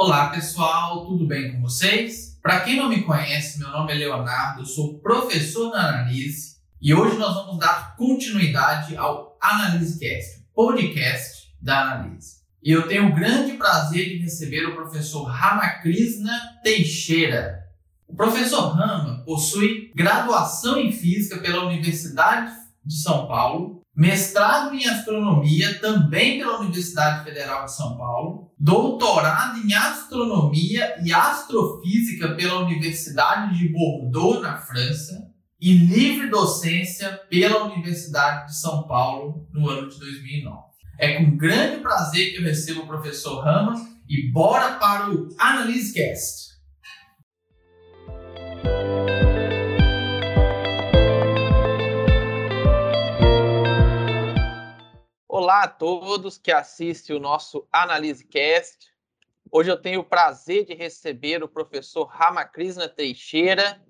Olá pessoal, tudo bem com vocês? Para quem não me conhece, meu nome é Leonardo, eu sou professor na Analise e hoje nós vamos dar continuidade ao AnaliseCast, podcast da Analise. E eu tenho o grande prazer de receber o professor Ramakrishna Teixeira. O professor Rama possui graduação em Física pela Universidade de São Paulo, mestrado em astronomia também pela Universidade Federal de São Paulo, doutorado em astronomia e astrofísica pela Universidade de Bordeaux, na França, e livre docência pela Universidade de São Paulo no ano de 2009. É com grande prazer que eu recebo o professor Rama e bora para o AnaliseCast. Olá a todos que assistem o nosso AnaliseCast. Hoje eu tenho o prazer de receber o professor Ramakrishna Teixeira.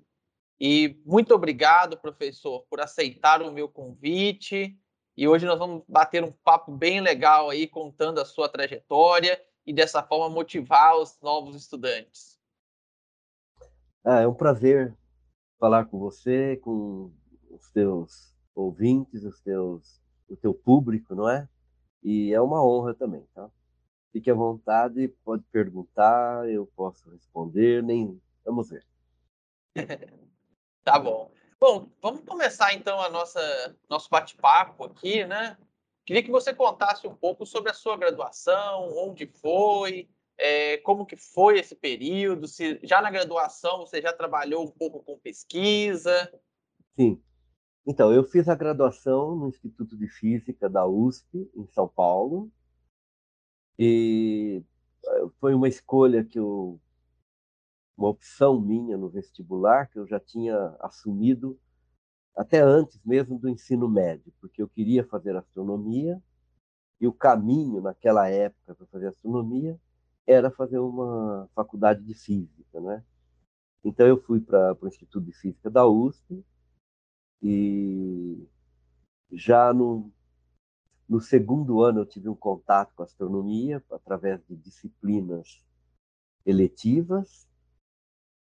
E muito obrigado, professor, por aceitar o meu convite. E hoje nós vamos bater um papo bem legal aí, contando a sua trajetória e dessa forma motivar os novos estudantes. Ah, é um prazer falar com você, com os teus ouvintes, os teus o teu público, não é? E é uma honra também, tá? Fique à vontade, pode perguntar, eu posso responder, nem vamos ver. tá bom. Bom, vamos começar então a nossa nosso bate-papo aqui, né? Queria que você contasse um pouco sobre a sua graduação, onde foi, é, como que foi esse período, se já na graduação você já trabalhou um pouco com pesquisa. Sim. Então, eu fiz a graduação no Instituto de Física da USP, em São Paulo, e eh, foi uma escolha que eu. uma opção minha no vestibular, que eu já tinha assumido até antes mesmo do ensino médio, porque eu queria fazer astronomia, e o caminho naquela época para fazer astronomia era fazer uma faculdade de física, né? Então eu fui para o Instituto de Física da USP, e já no, no segundo ano eu tive um contato com astronomia através de disciplinas eletivas.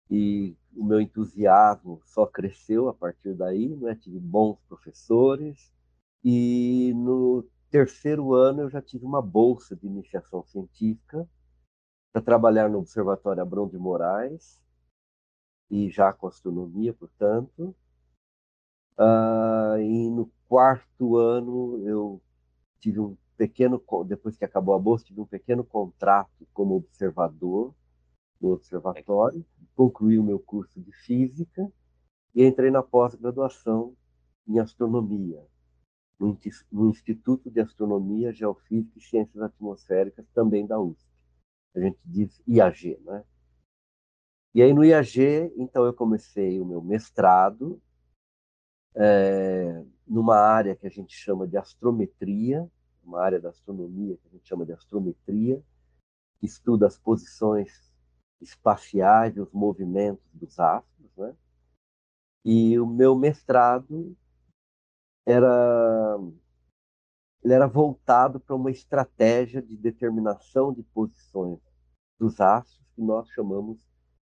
E o meu entusiasmo só cresceu a partir daí, né? tive bons professores. E no terceiro ano eu já tive uma bolsa de iniciação científica para trabalhar no Observatório Abrão de Moraes e já com astronomia, portanto, Uh, e no quarto ano eu tive um pequeno, depois que acabou a bolsa, tive um pequeno contrato como observador no observatório, concluí o meu curso de física e entrei na pós-graduação em astronomia, no, Instituto de Astronomia, Geofísica e Ciências Atmosféricas, também da USP. A gente diz IAG, né? E aí no IAG, então eu comecei o meu mestrado é, numa área que a gente chama de astrometria, uma área da astronomia que a gente chama de astrometria, que estuda as posições espaciais e os movimentos dos astros, né? E o meu mestrado era ele era voltado para uma estratégia de determinação de posições dos astros que nós chamamos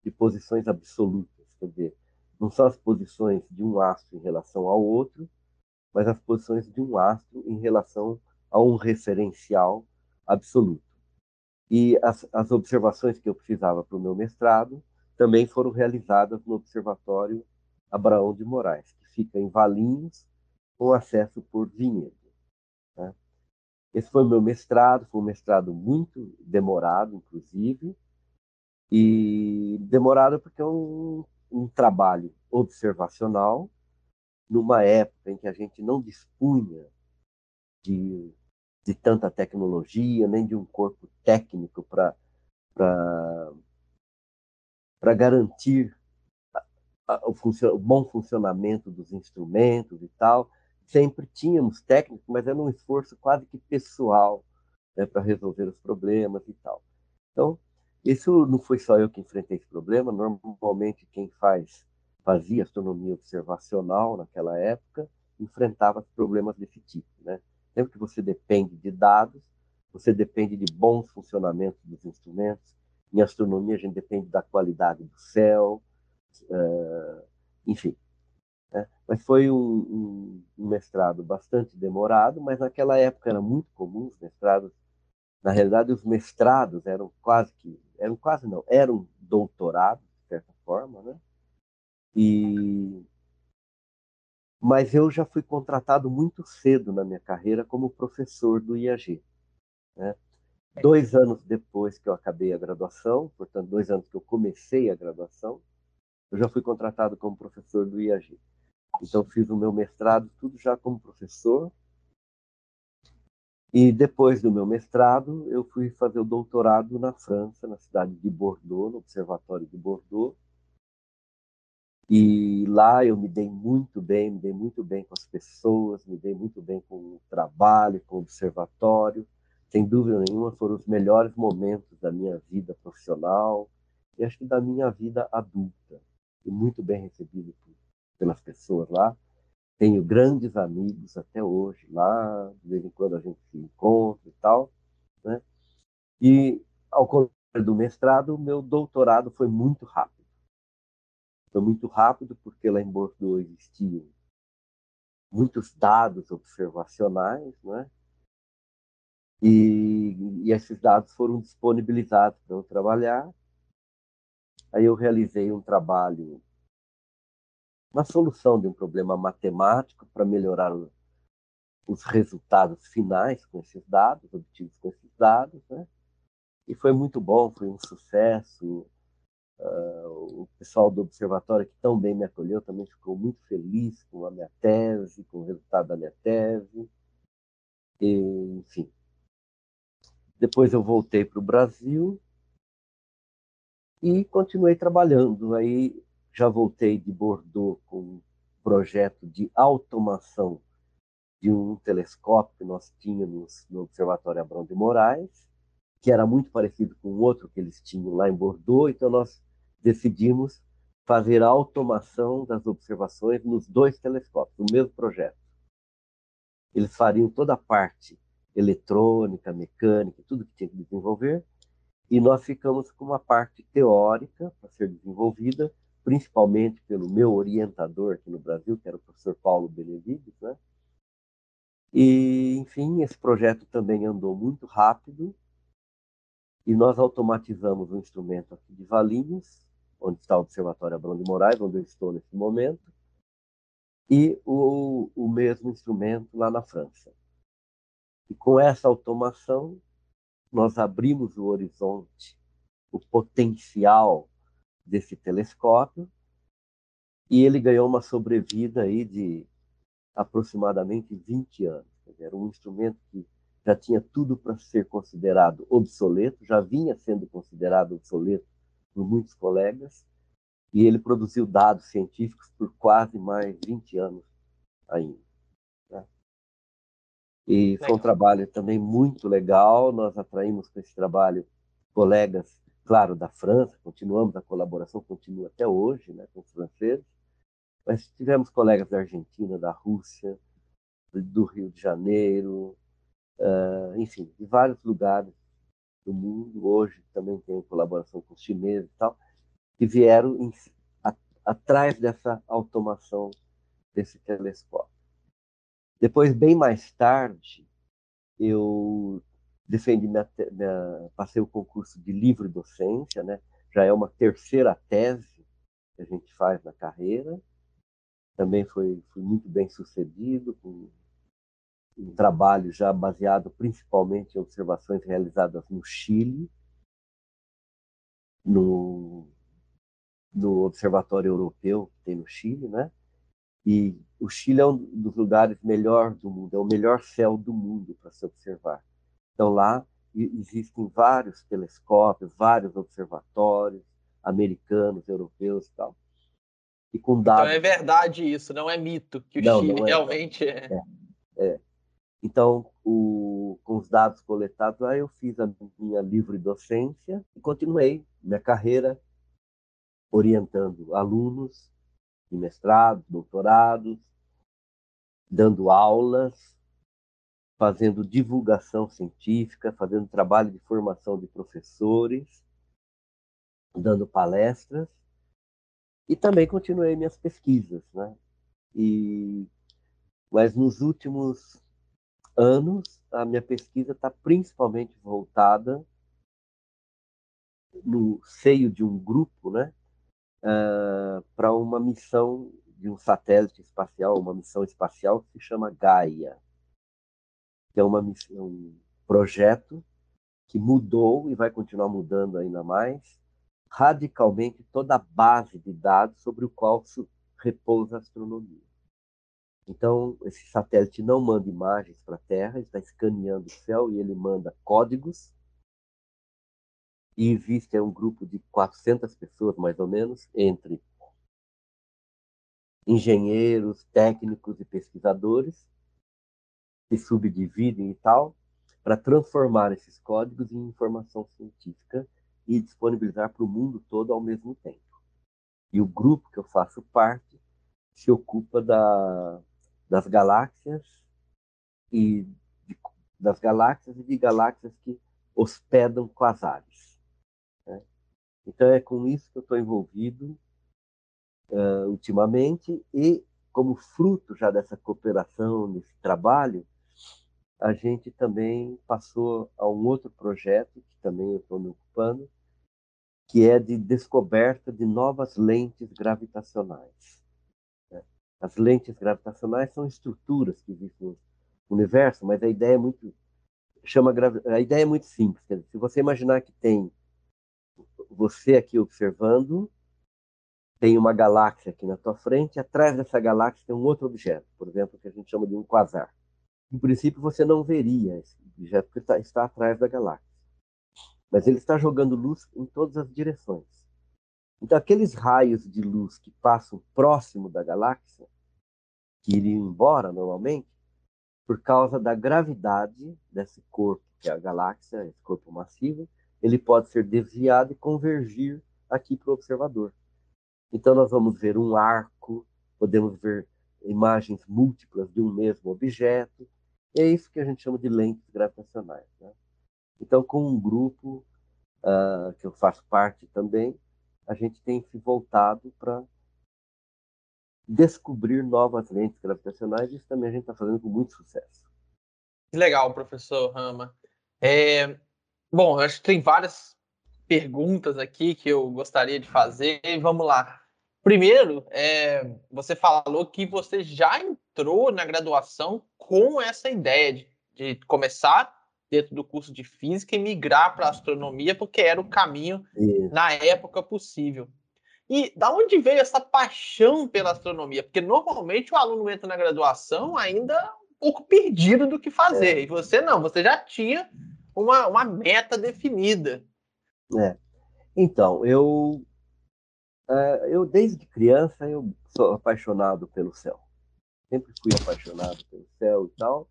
de posições absolutas, quer dizer, não são as posições de um astro em relação ao outro, mas as posições de um astro em relação a um referencial absoluto. E as, as observações que eu precisava para o meu mestrado também foram realizadas no Observatório Abraão de Moraes, que fica em Valinhos, com acesso por vinhedo. Né? Esse foi meu mestrado, foi um mestrado muito demorado, inclusive, e demorado porque é um um trabalho observacional numa época em que a gente não dispunha de, de tanta tecnologia, nem de um corpo técnico para para garantir o, o, bom funcionamento dos instrumentos e tal. Sempre tínhamos técnicos, mas era um esforço quase que pessoal né, para resolver os problemas e tal. Então, isso não foi só eu que enfrentei esse problema. Normalmente, quem faz fazia astronomia observacional naquela época enfrentava problemas desse tipo. Né? Sempre que você depende de dados, você depende de bons funcionamentos dos instrumentos, Em astronomia, a gente depende da qualidade do céu, uh, enfim. Né? Mas foi um, um, um, mestrado bastante demorado, mas naquela época era muito comum os mestrados. Na realidade, os mestrados eram quase que, eram quase não, eram doutorados, de certa forma, né? E mas eu já fui contratado muito cedo na minha carreira como professor do IAG. Né? Dois anos depois que eu acabei a graduação, portanto, dois anos que eu comecei a graduação, eu já fui contratado como professor do IAG. Então, fiz o meu mestrado tudo já como professor. E depois do meu mestrado, eu fui fazer o doutorado na França, na cidade de Bordeaux, no Observatório de Bordeaux, e lá eu me dei muito bem, me dei muito bem com as pessoas, me dei muito bem com o trabalho, com o observatório. Sem dúvida nenhuma, foram os melhores momentos da minha vida profissional e acho que da minha vida adulta. E muito bem recebido pelas pessoas lá. Tenho grandes amigos até hoje lá, de vez em quando a gente se encontra e tal. Né? E ao contrário do mestrado, meu doutorado foi muito rápido foi muito rápido, porque lá em Bordeaux existiam muitos dados observacionais, né? E, e esses dados foram disponibilizados para eu trabalhar. Aí eu realizei um trabalho, uma solução de um problema matemático para melhorar os resultados finais com esses dados, obtidos com esses dados, né? E foi muito bom, foi um sucesso. Uh, o pessoal do observatório que tão bem me acolheu também ficou muito feliz com a minha tese, com o resultado da minha tese. E, enfim. Depois eu voltei para o Brasil e continuei trabalhando. Aí já voltei de Bordeaux com um projeto de automação de um telescópio que nós tínhamos no Observatório Abrão de Moraes, que era muito parecido com o outro que eles tinham lá em Bordeaux, então nós decidimos fazer a automação das observações nos dois telescópios, no mesmo projeto. Eles fariam toda a parte eletrônica, mecânica, tudo que tinha que desenvolver, e nós ficamos com uma parte teórica para ser desenvolvida, principalmente pelo meu orientador aqui no Brasil, que era o professor Paulo Benevides, né? E, enfim, esse projeto também andou muito rápido, e nós automatizamos o instrumento aqui de Valinhos, onde está o Observatório Abrão de Moraes, onde eu estou nesse momento, e o, o mesmo instrumento lá na França. E com essa automação, nós abrimos o horizonte, o potencial desse telescópio, e ele ganhou uma sobrevida aí de aproximadamente 20 anos. Era um instrumento que já tinha tudo para ser considerado obsoleto, já vinha sendo considerado obsoleto por muitos colegas, e ele produziu dados científicos por quase mais 20 anos ainda. Né? E foi um trabalho também muito legal, nós atraímos com esse trabalho colegas, claro, da França, continuamos, a colaboração continua até hoje né, com os franceses, mas tivemos colegas da Argentina, da Rússia, do Rio de Janeiro, uh, enfim, de vários lugares do mundo. Hoje também tem colaboração com os chineses e tal, que vieram em, a, atrás dessa automação desse telescópio. Depois, bem mais tarde, eu defendi minha, minha, passei o concurso de livre docência, né? Já é uma terceira tese que a gente faz na carreira. Também foi, foi muito bem sucedido, com um trabalho já baseado principalmente em observações realizadas no Chile, no, no Observatório Europeu que tem no Chile, né? E o Chile é um dos lugares melhor do mundo, é o melhor céu do mundo para se observar. Então lá existem vários telescópios, vários observatórios americanos, europeus e tal. E com dados... Então é verdade isso, não é mito que o não, Chile não é, realmente é. é. é. Então, o, com os dados coletados, aí eu fiz a minha livre docência e continuei minha carreira orientando alunos de mestrados, doutorados, dando aulas, fazendo divulgação científica, fazendo trabalho de formação de professores dando palestras e também continuei minhas pesquisas, né? E mas nos últimos anos a minha pesquisa está principalmente voltada no seio de um grupo, né? Uh, para uma missão de um satélite espacial, uma missão espacial que se chama Gaia, que é uma missão, um projeto que mudou e vai continuar mudando ainda mais radicalmente toda a base de dados sobre o qual repousa a astronomia. Então, esse satélite não manda imagens para a Terra, está escaneando o céu e ele manda códigos. E existe um grupo de 400 pessoas, mais ou menos, entre engenheiros, técnicos e pesquisadores, se subdividem e tal, para transformar esses códigos em informação científica e disponibilizar para o mundo todo ao mesmo tempo. E o grupo que eu faço parte se ocupa da, das galáxias e de, das galáxias e de galáxias que hospedam quasares. Né? Então é com isso que eu estou envolvido uh, ultimamente e como fruto já dessa cooperação, desse trabalho, a gente também passou a um outro projeto, que também eu estou me ocupando, que é de descoberta de novas lentes gravitacionais. Né? As lentes gravitacionais são estruturas que existem no universo, mas a ideia é muito chama a ideia é muito simples. Dizer, se você imaginar que tem você aqui observando, tem uma galáxia aqui na tua frente, atrás dessa galáxia tem um outro objeto, por exemplo, que a gente chama de um quasar. Em princípio, você não veria esse objeto porque está, está atrás da galáxia. Mas ele está jogando luz em todas as direções. Então, aqueles raios de luz que passam próximo da galáxia, que iriam embora normalmente, por causa da gravidade desse corpo, que é a galáxia, esse corpo massivo, ele pode ser desviado e convergir aqui para o observador. Então, nós vamos ver um arco, podemos ver imagens múltiplas de um mesmo objeto, é isso que a gente chama de lentes gravitacionais. Né? Então, com um grupo uh, que eu faço parte também, a gente tem se voltado para descobrir novas lentes gravitacionais, isso também a gente está fazendo com muito sucesso. Que legal, professor Rama. É, bom, acho que tem várias perguntas aqui que eu gostaria de fazer. Vamos lá. Primeiro, é, você falou que você já entrou na graduação com essa ideia de, de começar dentro do curso de física e migrar para astronomia, porque era o caminho Isso. na época possível. E da onde veio essa paixão pela astronomia? Porque normalmente o aluno entra na graduação ainda um pouco perdido do que fazer. É. E você não, você já tinha uma, uma meta definida. É. Então, eu, eu desde criança eu sou apaixonado pelo céu. Sempre fui apaixonado pelo céu e tal.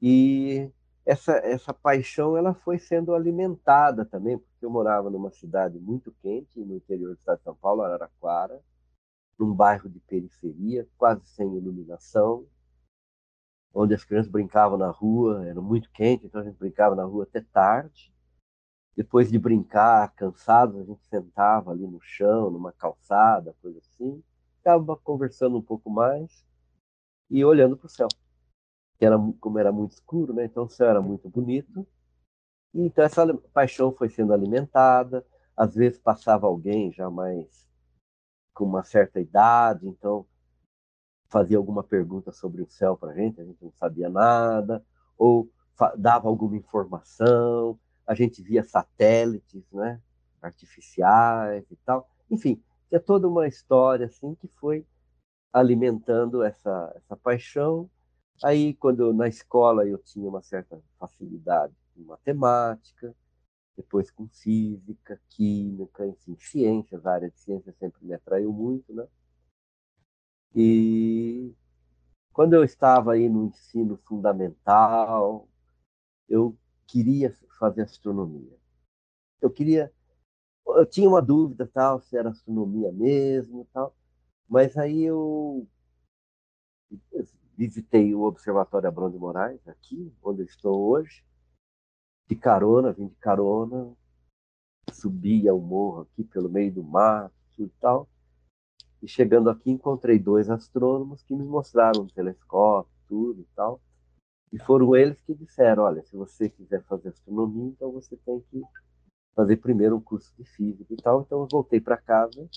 E essa, essa paixão ela foi sendo alimentada também, porque eu morava numa cidade muito quente, no interior do estado de São Paulo, Araraquara, num bairro de periferia, quase sem iluminação, onde as crianças brincavam na rua, era muito quente, então a gente brincava na rua até tarde. Depois de brincar, cansados, a gente sentava ali no chão, numa calçada, coisa assim, ficava conversando um pouco mais e olhando para o céu era como era muito escuro, né? Então o céu era muito bonito. E, então essa paixão foi sendo alimentada. Às vezes passava alguém já mais com uma certa idade, então fazia alguma pergunta sobre o céu para a gente, a gente não sabia nada, ou dava alguma informação, a gente via satélites, né, artificiais e tal. Enfim, tinha toda uma história assim que foi alimentando essa, essa paixão Aí, quando na escola eu tinha uma certa facilidade com matemática, depois com física, química, enfim, ciências, a área de ciências sempre me atraiu muito, né? E quando eu estava aí no ensino fundamental, eu queria fazer astronomia. Eu queria, eu tinha uma dúvida tal se era astronomia mesmo, tal, mas aí eu visitei o Observatório Abrão de Moraes, aqui, onde eu estou hoje, de carona, vim de carona, subia o morro aqui pelo meio do mato e tal. E chegando aqui, encontrei dois astrônomos que me mostraram um telescópio, tudo e tal. E foram eles que disseram: olha, se você quiser fazer astronomia, então você tem que fazer primeiro um curso de física e tal. Então eu voltei para casa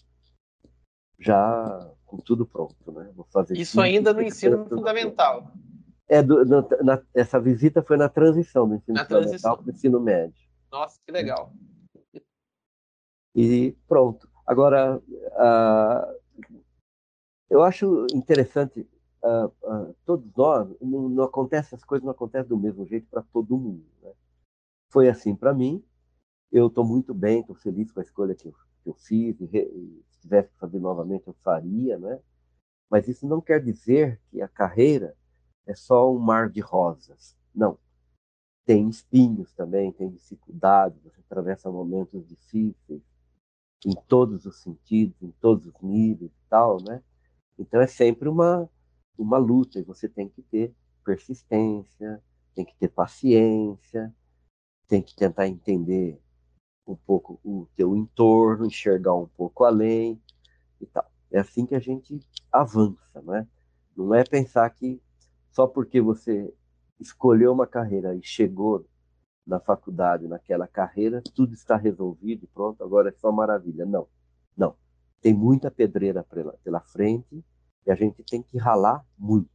já com tudo pronto, né? Vou fazer isso ainda no ensino fundamental. É, do, na, na, essa visita foi na transição do ensino na fundamental para o ensino médio. Nossa, que legal. E pronto. Agora, uh, eu acho interessante, uh, uh, todos nós, não, não, acontece, as coisas não acontecem do mesmo jeito para todo mundo. Né? Foi assim para mim, eu estou muito bem, estou feliz com a escolha que eu, que eu fiz, e, se tivesse que fazer novamente eu faria, né? mas isso não quer dizer que a carreira é só um mar de rosas. Não. Tem espinhos também, tem dificuldades, você atravessa momentos difíceis, em todos os sentidos, em todos os níveis e tal, né? Então é sempre uma, uma luta e você tem que ter persistência, tem que ter paciência, tem que tentar entender um pouco o teu entorno, enxergar um pouco além e tal. É assim que a gente avança, né? Não é pensar que só porque você escolheu uma carreira e chegou na faculdade, naquela carreira, tudo está resolvido, pronto, agora é só maravilha. Não, não. Tem muita pedreira pela, pela frente e a gente tem que ralar muito,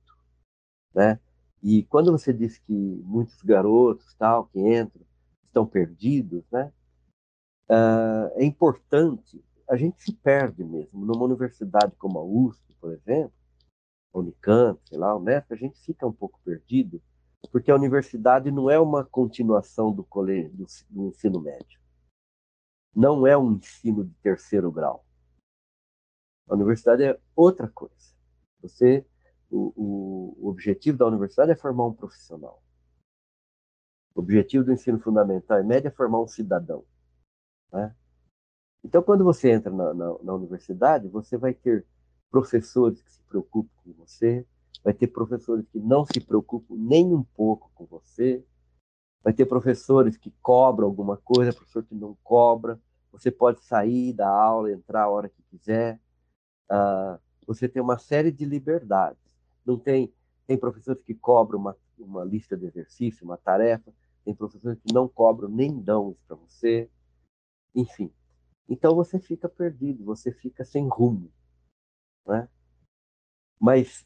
né? E quando você diz que muitos garotos tal que entram estão perdidos, né? Uh, é importante. A gente se perde mesmo numa universidade como a USP, por exemplo, a Unicamp, sei lá, o Unesp, a gente fica um pouco perdido porque a universidade não é uma continuação do, colégio, do, do ensino médio. Não é um ensino de terceiro grau. A universidade é outra coisa. Você, o, o, objetivo da universidade é formar um profissional. O objetivo do ensino fundamental e médio é formar um cidadão. Né? Então, quando você entra na, na, na universidade, você vai ter professores que se preocupam com você, vai ter professores que não se preocupam nem um pouco com você, vai ter professores que cobram alguma coisa, professor que não cobra, você pode sair da aula, entrar a hora que quiser, uh, você tem uma série de liberdades. Não tem, tem professores que cobram uma, uma lista de exercício, uma tarefa, tem professores que não cobram nem dão isso para você, enfim. Então você fica perdido, você fica sem rumo, né? Mas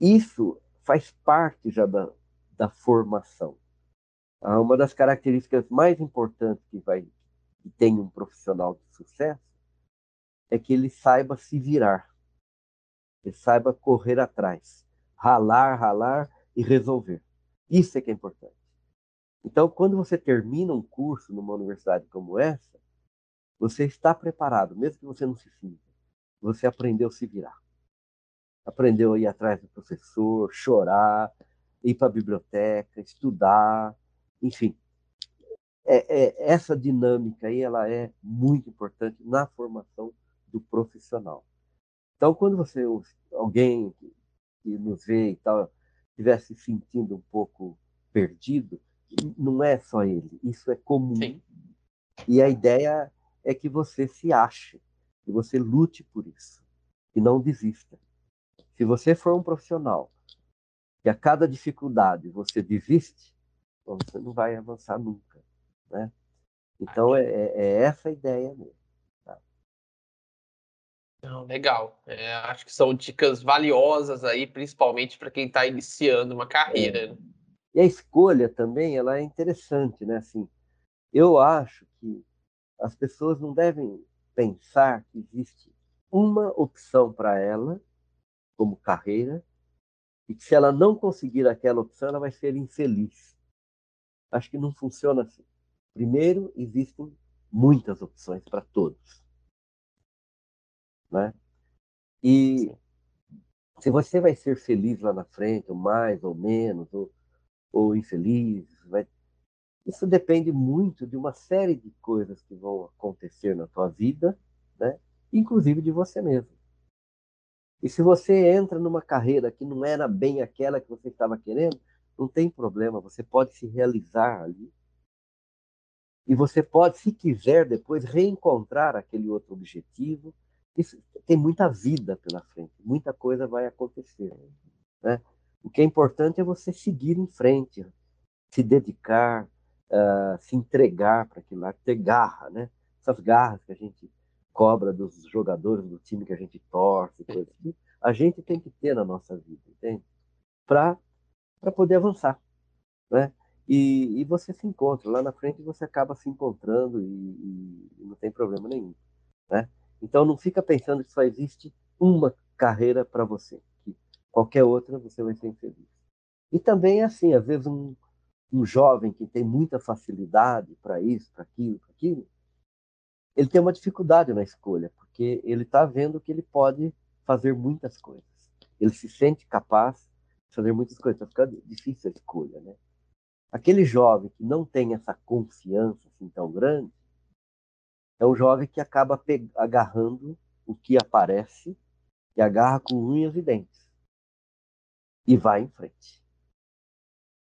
isso faz parte já da, da formação. Ah, uma das características mais importantes que, vai, que tem um profissional de sucesso é que ele saiba se virar, ele saiba correr atrás, ralar, ralar e resolver. Isso é que é importante. Então, quando você termina um curso numa universidade como essa, você está preparado, mesmo que você não se sinta. Você aprendeu a se virar aprendeu a ir atrás do professor, chorar, ir para a biblioteca, estudar, enfim. É, é, essa dinâmica aí ela é muito importante na formação do profissional. Então, quando você alguém que, nos vê e tal estiver se sentindo um pouco perdido, não é só ele, isso é comum. Sim. E a ideia é que você se ache, que você lute por isso, e não desista. Se você for um profissional que a cada dificuldade você desiste, você não vai avançar nunca, né? Então é, é, é essa a ideia mesmo. Legal. É, acho que são dicas valiosas aí, principalmente para quem está iniciando uma carreira. É. E a escolha também, ela é interessante, né? Assim, eu acho que as pessoas não devem pensar que existe uma opção para ela como carreira e que se ela não conseguir aquela opção, ela vai ser infeliz. Acho que não funciona assim. Primeiro, existem muitas opções para todos. Né? E se você vai ser feliz lá na frente, ou mais ou menos, ou, ou infeliz, vai... isso depende muito de uma série de coisas que vão acontecer na tua vida, né? inclusive de você mesmo. E se você entra numa carreira que não era bem aquela que você estava querendo, não tem problema, você pode se realizar ali. E você pode, se quiser, depois reencontrar aquele outro objetivo. Isso, tem muita vida pela frente, muita coisa vai acontecer. Né? O que é importante é você seguir em frente, se dedicar, uh, se entregar para aquilo lá, ter garra, né? Essas garras que a gente cobra dos jogadores do time que a gente torce, coisas assim, a gente tem que ter na nossa vida, entende? Para poder avançar, né? E, e, você se encontra lá na frente, você acaba se encontrando e, e não tem problema nenhum, né? Então não fica pensando que só existe uma carreira para você, que qualquer outra você vai ser infeliz. E também é assim, às vezes um, um jovem que tem muita facilidade para isso, para aquilo, para aquilo, ele tem uma dificuldade na escolha, porque ele está vendo que ele pode fazer muitas coisas. Ele se sente capaz de fazer muitas coisas, então fica difícil a escolha, né? Aquele jovem que não tem essa confiança assim tão grande, é um jovem que acaba agarrando o que aparece e agarra com unhas e dentes. E vai em frente.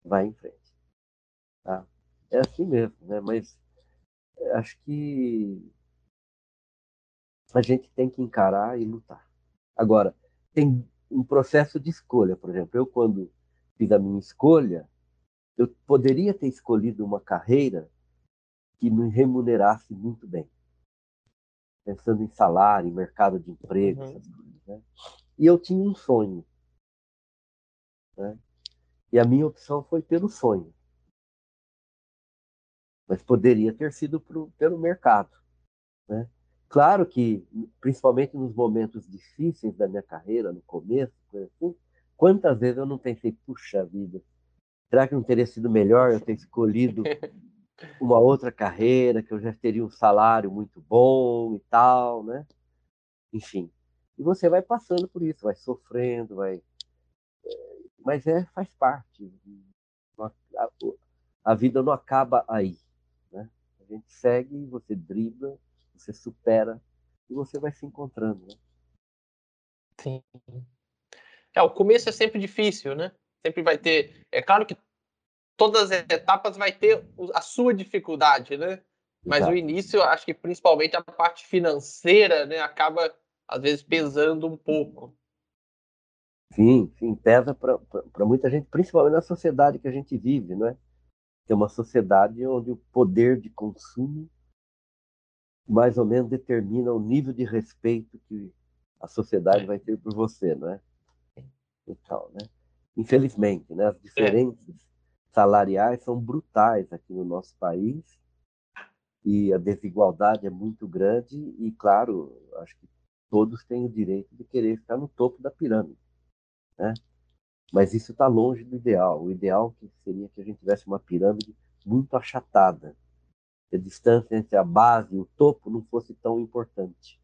Vai em frente. Tá? É assim mesmo, né? Mas é, acho que a gente tem que encarar e lutar. Agora, tem um processo de escolha, por exemplo, eu quando fiz a minha escolha, eu poderia ter escolhido uma carreira que me remunerasse muito bem. Pensando em salário, em mercado de emprego, uhum. essas coisas. Né? E eu tinha um sonho. Né? E a minha opção foi pelo sonho. Mas poderia ter sido pro, pelo mercado. Né? Claro que, principalmente nos momentos difíceis da minha carreira, no começo, assim, quantas vezes eu não pensei, puxa vida, Será que não teria sido melhor eu ter escolhido uma outra carreira, que eu já teria um salário muito bom e tal, né? Enfim. E você vai passando por isso, vai sofrendo, vai. É, mas é, faz parte. A vida não acaba aí. Né? A gente segue, você dribla, você supera e você vai se encontrando. Né? Sim. É, o começo é sempre difícil, né? sempre vai ter. É claro que todas as etapas vai ter a sua dificuldade, né? Mas Exato. o início, acho que principalmente a parte financeira, né, acaba às vezes pesando um pouco. Sim, sim, pesa para muita gente, principalmente na sociedade que a gente vive, não é? Que é uma sociedade onde o poder de consumo mais ou menos determina o nível de respeito que a sociedade é. vai ter por você, não é? Então, né? Infelizmente, né, as é. diferenças é. Salariais são brutais aqui no nosso país e a desigualdade é muito grande e, claro, acho que todos têm o direito de querer estar no topo da pirâmide, né? Mas isso está longe do ideal. O ideal seria que a gente tivesse uma pirâmide muito achatada, que a distância entre a base e o topo não fosse tão importante,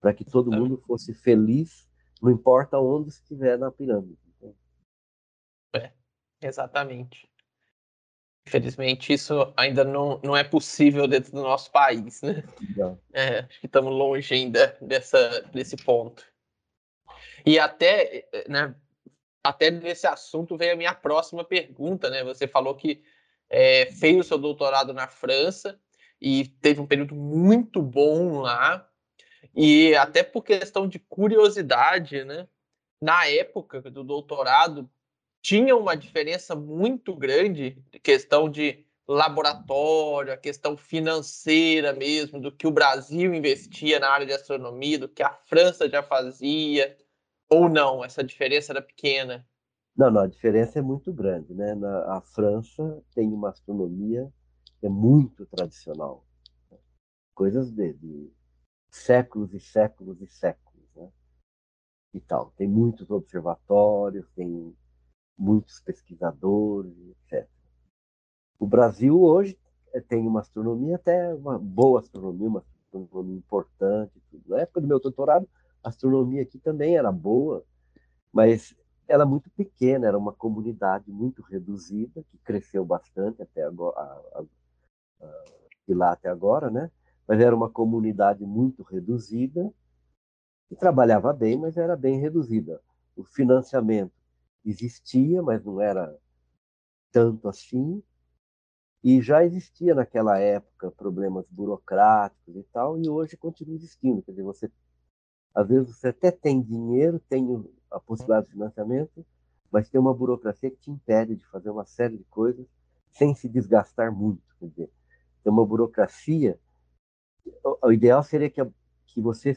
para que todo mundo fosse feliz, não importa onde estiver na pirâmide. Exatamente. Infelizmente, isso ainda não, não é possível dentro do nosso país, né? É, acho que estamos longe ainda dessa, desse ponto. E até, né, até nesse assunto veio a minha próxima pergunta, né? Você falou que é, fez o seu doutorado na França e teve um período muito bom lá. E até por questão de curiosidade, né? Na época do doutorado, tinha uma diferença muito grande, questão de laboratório, a questão financeira mesmo, do que o Brasil investia na área de astronomia, do que a França já fazia, ou não? Essa diferença era pequena? Não, não, a diferença é muito grande. Né? Na, a França tem uma astronomia que é muito tradicional. Né? Coisas de, de, séculos e séculos e séculos. Né? E tal. Tem muitos observatórios, tem muitos pesquisadores, etc. O Brasil hoje eh, tem uma astronomia, até uma boa astronomia, uma astronomia importante. Na época do meu doutorado, a astronomia aqui também era boa, mas era muito pequena, era uma comunidade muito reduzida, que cresceu bastante até agora, a, a, a, de lá até agora, né? Mas era uma comunidade muito reduzida, que trabalhava bem, mas era bem reduzida. O financiamento existia, mas não era tanto assim. E já existia naquela época problemas burocráticos e tal, e hoje continua existindo. Quer dizer, você, às vezes você até tem dinheiro, tem a possibilidade de financiamento, mas tem uma burocracia que te impede de fazer uma série de coisas sem se desgastar muito. Quer dizer, tem uma burocracia. O, ideal seria que, a, que você,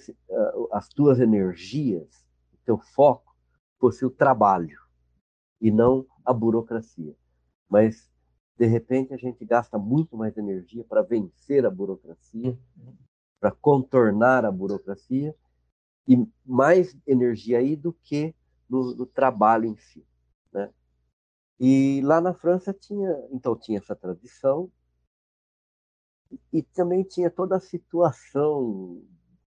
as tuas energias, o teu foco, fosse o trabalho e não a burocracia. Mas de repente a gente gasta muito mais energia para vencer a burocracia, para contornar a burocracia e mais energia aí do que no, no, trabalho em si, né? E lá na França tinha, então tinha essa tradição e também tinha toda a situação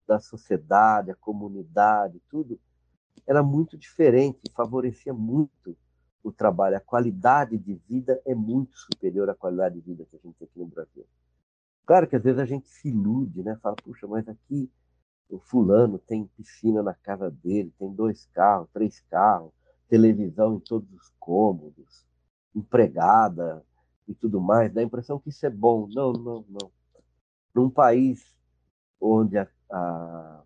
da sociedade, a comunidade, tudo era muito diferente, favorecia muito o trabalho, a qualidade de vida é muito superior à qualidade de vida que a gente tem aqui no Brasil. Claro que às vezes a gente se ilude, né? Fala, puxa, mas aqui o fulano tem piscina na casa dele, tem dois carros, três carros, televisão em todos os cômodos, empregada e tudo mais. Dá a impressão que isso é bom. Não, não, não. Num país onde a, a,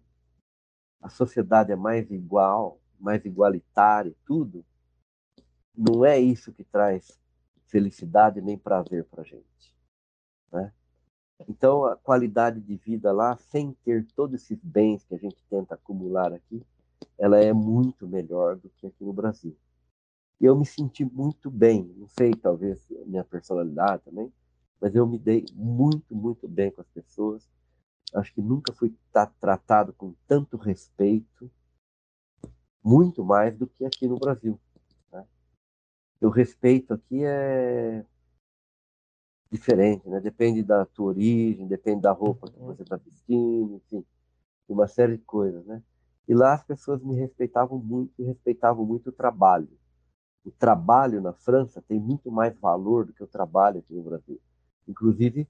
a sociedade é mais igual, mais igualitária, tudo, não é isso que traz felicidade nem prazer para gente. Né? Então, a qualidade de vida lá, sem ter todos esses bens que a gente tenta acumular aqui, ela é muito melhor do que aqui no Brasil. E eu me senti muito bem, não sei, talvez minha personalidade também, mas eu me dei muito, muito bem com as pessoas. Acho que nunca fui tratado com tanto respeito, muito mais do que aqui no Brasil o respeito aqui é diferente, né? Depende da tua origem, depende da roupa que você está vestindo, enfim, uma série de coisas, né? E lá as pessoas me respeitavam muito e respeitavam muito o trabalho. O trabalho na França tem muito mais valor do que o trabalho aqui no Brasil, inclusive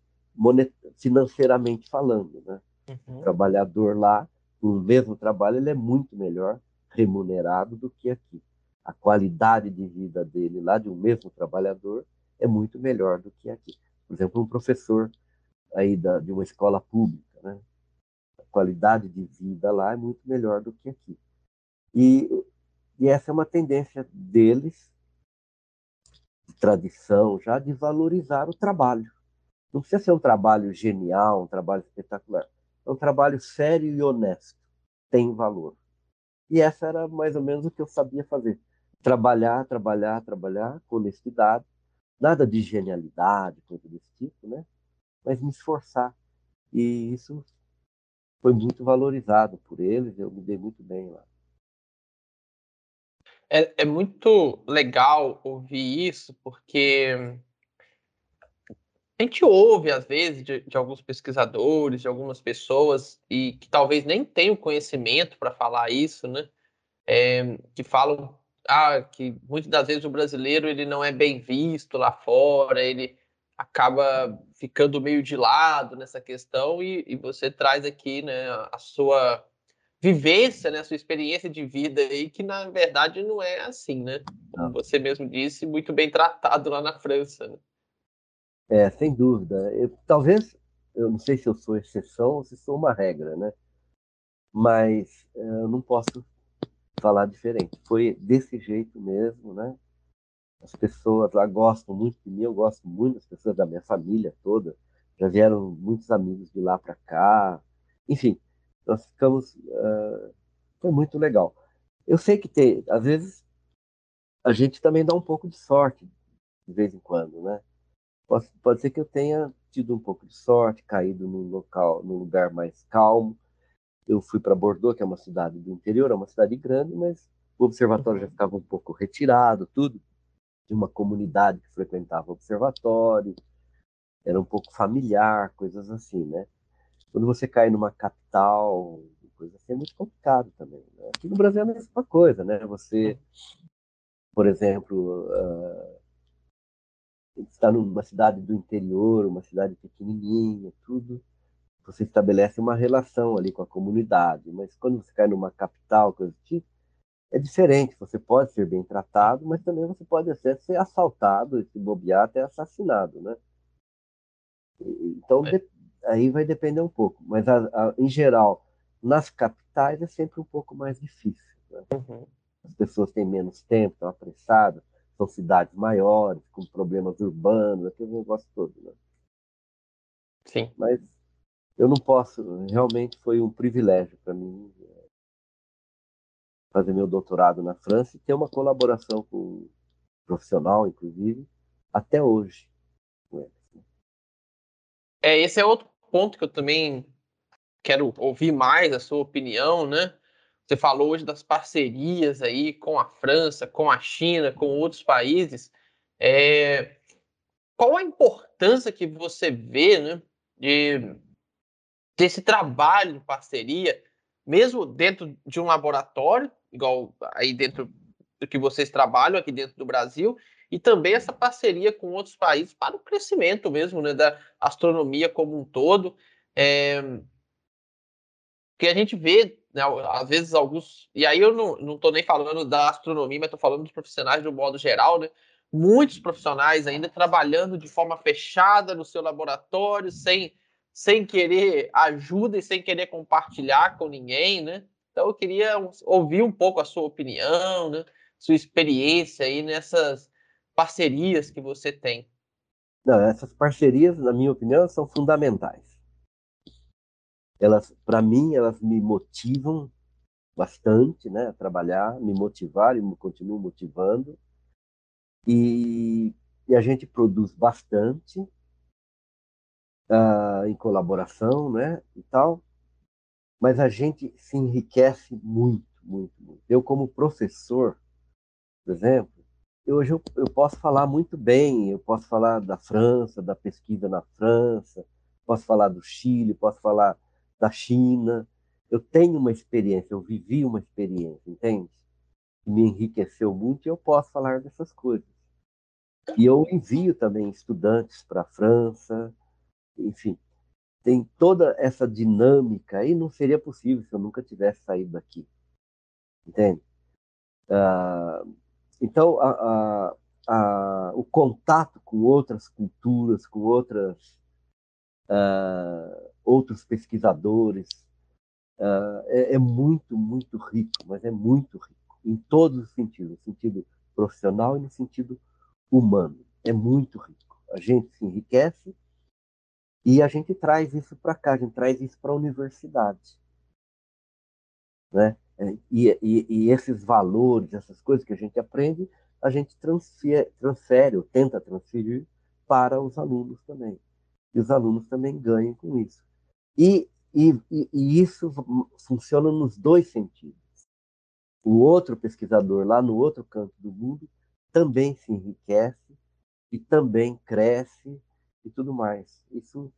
financeiramente falando, né? Uhum. O trabalhador lá, o mesmo trabalho, ele é muito melhor remunerado do que aqui a qualidade de vida dele lá de um mesmo trabalhador é muito melhor do que aqui. Por exemplo, um professor aí da, de uma escola pública, né? A qualidade de vida lá é muito melhor do que aqui. E, e essa é uma tendência deles, de tradição já, de valorizar o trabalho. Não precisa ser um trabalho genial, um trabalho espetacular. É um trabalho sério e honesto. Tem valor. E essa era mais ou menos o que eu sabia fazer trabalhar, trabalhar, trabalhar com honestidade, nada de genialidade, coisa desse tipo, né? Mas me esforçar. E isso foi muito valorizado por eles, eu me dei muito bem lá. É, é muito legal ouvir isso, porque a gente ouve, às vezes, de, de, alguns pesquisadores, de algumas pessoas, e que talvez nem tenham conhecimento para falar isso, né? É, que falam ah, que muitas das vezes o brasileiro ele não é bem visto lá fora, ele acaba ficando meio de lado nessa questão e, e você traz aqui né, a sua vivência, né, a sua experiência de vida aí, que na verdade não é assim, né? Como você mesmo disse, muito bem tratado lá na França. Né? É, sem dúvida. Eu, talvez, eu não sei se eu sou exceção ou se sou uma regra, né? Mas eh, eu não posso falar diferente. Foi desse jeito mesmo, né? As pessoas lá gostam muito de mim, eu gosto muito das pessoas da minha família toda. Já vieram muitos amigos de lá para cá. Enfim, nós ficamos. Uh, foi muito legal. Eu sei que tem, às vezes, a gente também dá um pouco de sorte, de vez em quando, né? Pode, pode ser que eu tenha tido um pouco de sorte, caído num local, num lugar mais calmo, eu fui para Bordeaux, que é uma cidade do interior, é uma cidade grande, mas o observatório já uhum. ficava um pouco retirado, tudo, de uma comunidade que frequentava o observatório, era um pouco familiar, coisas assim, né? Quando você cai numa capital, coisa assim, é muito complicado também. Né? Aqui no Brasil é a mesma coisa, né? Você, por exemplo, uh, está numa cidade do interior, uma cidade pequenininha, tudo, você estabelece uma relação ali com a comunidade. Mas quando você cai numa capital, coisa do tipo, é diferente. Você pode ser bem tratado, mas também você pode até ser assaltado, se bobear, até assassinado, né? Então, é. de, aí vai depender um pouco. Mas, a, a, em geral, nas capitais é sempre um pouco mais difícil. Né? Uhum. As pessoas têm menos tempo, estão apressadas, são cidades maiores, com problemas urbanos, aquele negócio todo. Né? Sim. Mas eu não posso, realmente foi um privilégio para mim é, fazer meu doutorado na França e ter uma colaboração com profissional, inclusive, até hoje com. Né? É, esse é outro ponto que eu também quero ouvir mais a sua opinião, né? Você falou hoje das parcerias aí com a França, com a China, com outros países. É... Qual a importância que você vê né, de, desse trabalho de parceria, mesmo dentro de um laboratório, igual aí dentro do que vocês trabalham aqui dentro do Brasil, e também essa parceria com outros países para o crescimento mesmo né, da astronomia como um todo. É, que a gente vê, né, às vezes, alguns. E aí eu não estou nem falando da astronomia, mas estou falando dos profissionais de um modo geral, né? Muitos profissionais ainda trabalhando de forma fechada no seu laboratório, sem, sem querer ajuda e sem querer compartilhar com ninguém, né? Então eu queria ouvir um pouco a sua opinião, né? Sua experiência aí nessas parcerias que você tem. Não, essas parcerias, na minha opinião, são fundamentais elas, para mim, elas me motivam bastante, né, a trabalhar, me motivar e me continuam motivando. E, e a gente produz bastante uh, em colaboração, né, e tal. Mas a gente se enriquece muito, muito, muito. Eu como professor, por exemplo, hoje eu, eu posso falar muito bem, eu posso falar da França, da pesquisa na França, posso falar do Chile, posso falar da China. Eu tenho uma experiência, eu vivi uma experiência, entende? Que me enriqueceu muito e eu posso falar dessas coisas. E eu envio também estudantes para a França, enfim, tem toda essa dinâmica e não seria possível se eu nunca tivesse saído daqui, entende? Ah, então, a, a, a, o contato com outras culturas, com outras uh, outros pesquisadores. Uh, é, é, muito, muito rico, mas é muito rico, em todos os sentidos, no sentido profissional e no sentido humano. É muito rico. A gente se enriquece e a gente traz isso para cá, a gente traz isso para a universidade. Né? É, e, e, e, esses valores, essas coisas que a gente aprende, a gente transfere, transfere ou tenta transferir para os alunos também e os alunos também ganham com isso. E, e, e isso funciona nos dois sentidos. O outro pesquisador lá no outro canto do mundo também se enriquece e também cresce e tudo mais. Isso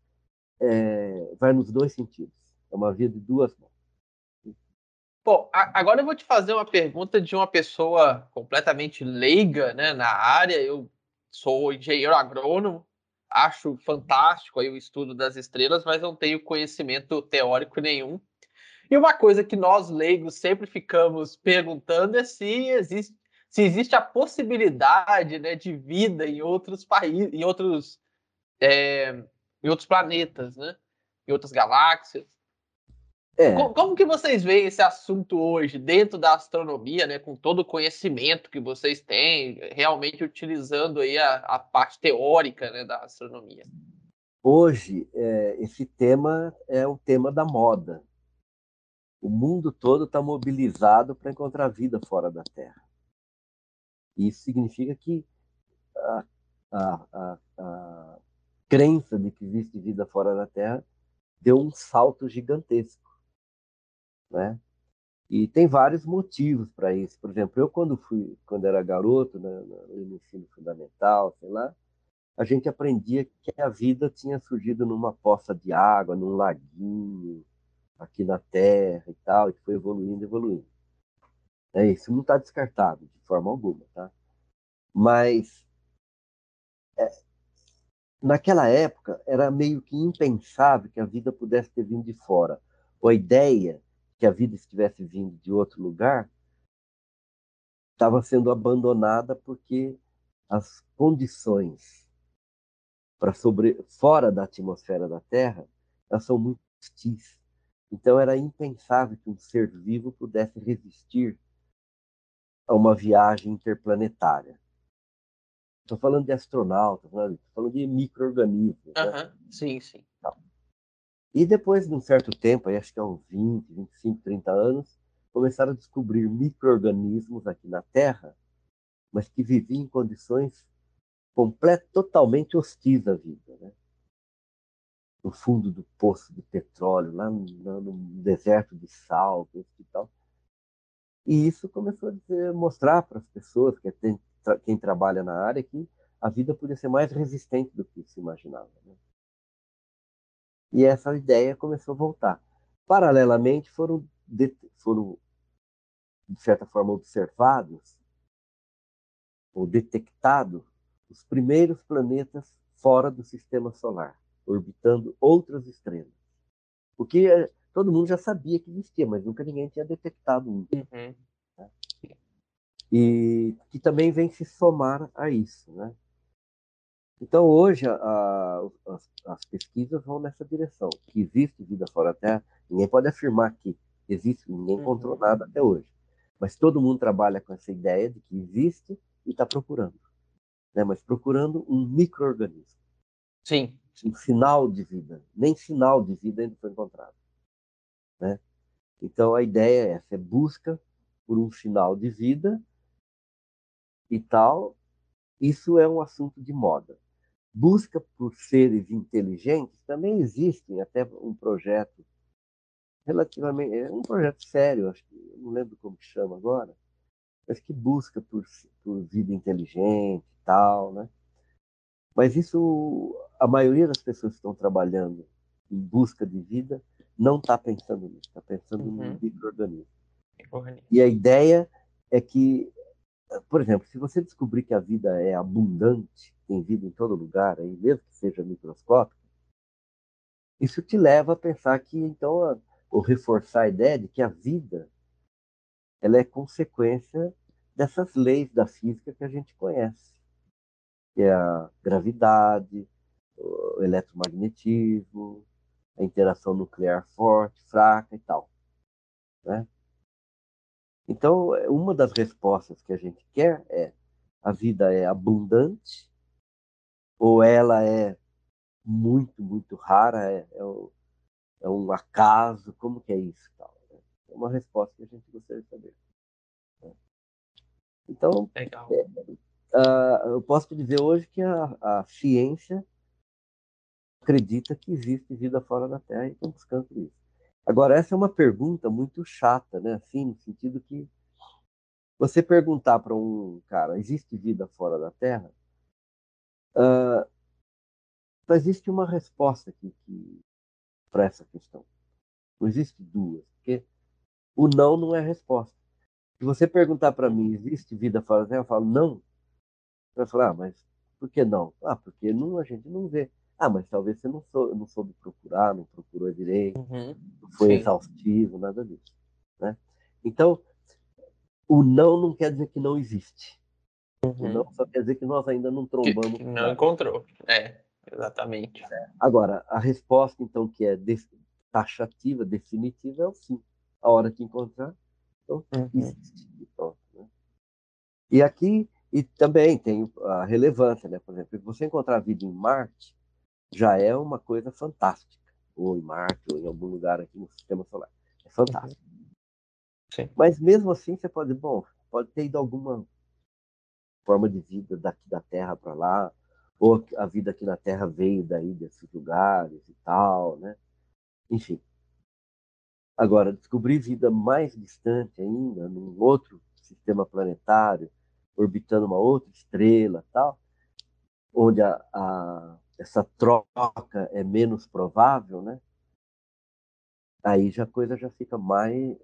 é, vai nos dois sentidos. É uma via de duas mãos. Bom, agora eu vou te fazer uma pergunta de uma pessoa completamente leiga né, na área. Eu sou engenheiro agrônomo, acho fantástico aí o estudo das estrelas, mas não tenho conhecimento teórico nenhum. E uma coisa que nós leigos sempre ficamos perguntando é se existe, se existe a possibilidade né, de vida em outros países, em outros, é, em outros planetas, né? em outras galáxias. É. Como, como, que vocês veem esse assunto hoje, dentro da astronomia, né, com todo o conhecimento que vocês têm, realmente utilizando aí a, a parte teórica né, da astronomia? Hoje, é, esse tema é o tema da moda. O mundo todo está mobilizado para encontrar vida fora da Terra. Isso significa que a, a, a, a crença de que existe vida fora da Terra deu um salto gigantesco né? E tem vários motivos para isso. Por exemplo, eu quando fui, quando era garoto, né, no ensino fundamental, sei lá, a gente aprendia que a vida tinha surgido numa poça de água, num laguinho, aqui na Terra e tal, e foi evoluindo, evoluindo. É isso, não está descartado de forma alguma, tá? Mas é, naquela época era meio que impensável que a vida pudesse ter vindo de fora. Ou a ideia que a vida estivesse vindo de outro lugar, estava sendo abandonada porque as condições para sobre fora da atmosfera da Terra, elas são muito hostis. Então era impensável que um ser vivo pudesse resistir a uma viagem interplanetária. Estou falando de astronautas, estou falando de micro-organismos. Uhum. Né? Sim, sim. E depois de um certo tempo, acho que há uns 20, 25, 30 anos, começaram a descobrir micro-organismos aqui na Terra, mas que viviam em condições complet, totalmente hostis à vida. Né? No fundo do poço de petróleo, lá no, no deserto de sal, e tal. E isso começou a dizer, mostrar para as pessoas, que tem, quem trabalha na área, que a vida podia ser mais resistente do que se imaginava. Né? E essa ideia começou a voltar. Paralelamente, foram, de, foram de certa forma, observados ou detectados os primeiros planetas fora do sistema solar, orbitando outras estrelas. Porque eh, todo mundo já sabia que existia, mas nunca ninguém tinha detectado um. Uhum. E que também vem se somar a isso. Né? Então, hoje, a, a, as, as, pesquisas vão nessa direção, que existe vida fora da Terra. Ninguém pode afirmar que existe, ninguém encontrou uhum. nada até hoje. Mas todo mundo trabalha com essa ideia de que existe e está procurando. Né? Mas procurando um microorganismo. Sim. Um sinal de vida. Nem sinal de vida ainda foi encontrado. Né? Então, a ideia é essa, é busca por um sinal de vida e tal. Isso é um assunto de moda busca por seres inteligentes também existem até um projeto relativamente é um projeto sério acho que não lembro como que chama agora mas que busca por, por vida inteligente e tal né mas isso a maioria das pessoas que estão trabalhando em busca de vida não está pensando nisso está pensando uhum. no microorganismo e a ideia é que por exemplo se você descobrir que a vida é abundante tem vida em todo lugar, aí, mesmo que seja microscópico, isso te leva a pensar que, então, ou reforçar a ideia de que a vida ela é consequência dessas leis da física que a gente conhece, que é a gravidade, o eletromagnetismo, a interação nuclear forte, fraca e tal. Né? Então, uma das respostas que a gente quer é a vida é abundante ou ela é muito, muito rara, é, é, um, é um acaso, como que é isso? Tal, né? É uma resposta que a gente gostaria de saber. Né? Então, é, uh, eu posso te dizer hoje que a, a ciência acredita que existe vida fora da Terra e estão buscando isso. Agora, essa é uma pergunta muito chata, né? Assim, no sentido que você perguntar para um cara, existe vida fora da Terra? Uh, existe uma resposta aqui que, para essa questão. Não existe duas, porque o não não é resposta. Se você perguntar para mim, existe vida fora da Terra? Eu falo, não. Você vai falar, ah, mas por que não? Ah, porque não, a gente não vê. Ah, mas talvez você não, sou, não soube procurar, não procurou direito, uhum. não foi Sim. exaustivo, nada disso. Né? Então, o não não quer dizer que não existe. Uhum. Não só quer dizer que nós ainda não trombamos. Que, que não encontrou. É, exatamente. Agora, a resposta, então, que é de, taxativa, definitiva, é o sim. A hora que encontrar, então, uhum. existe. Então, né? E aqui, e também tem a relevância, né? Por exemplo, você encontrar vida em Marte já é uma coisa fantástica. Ou em Marte, ou em algum lugar aqui no sistema solar. É fantástico. Uhum. Mas mesmo assim, você pode, bom, pode ter ido alguma forma de vida daqui da Terra para lá, ou a vida aqui na Terra veio daí desses lugares e tal, né? Enfim. Agora, descobrir vida mais distante ainda, num outro sistema planetário, orbitando uma outra estrela, tal, onde a, a, essa troca é menos provável, né? Aí já a coisa já fica mais,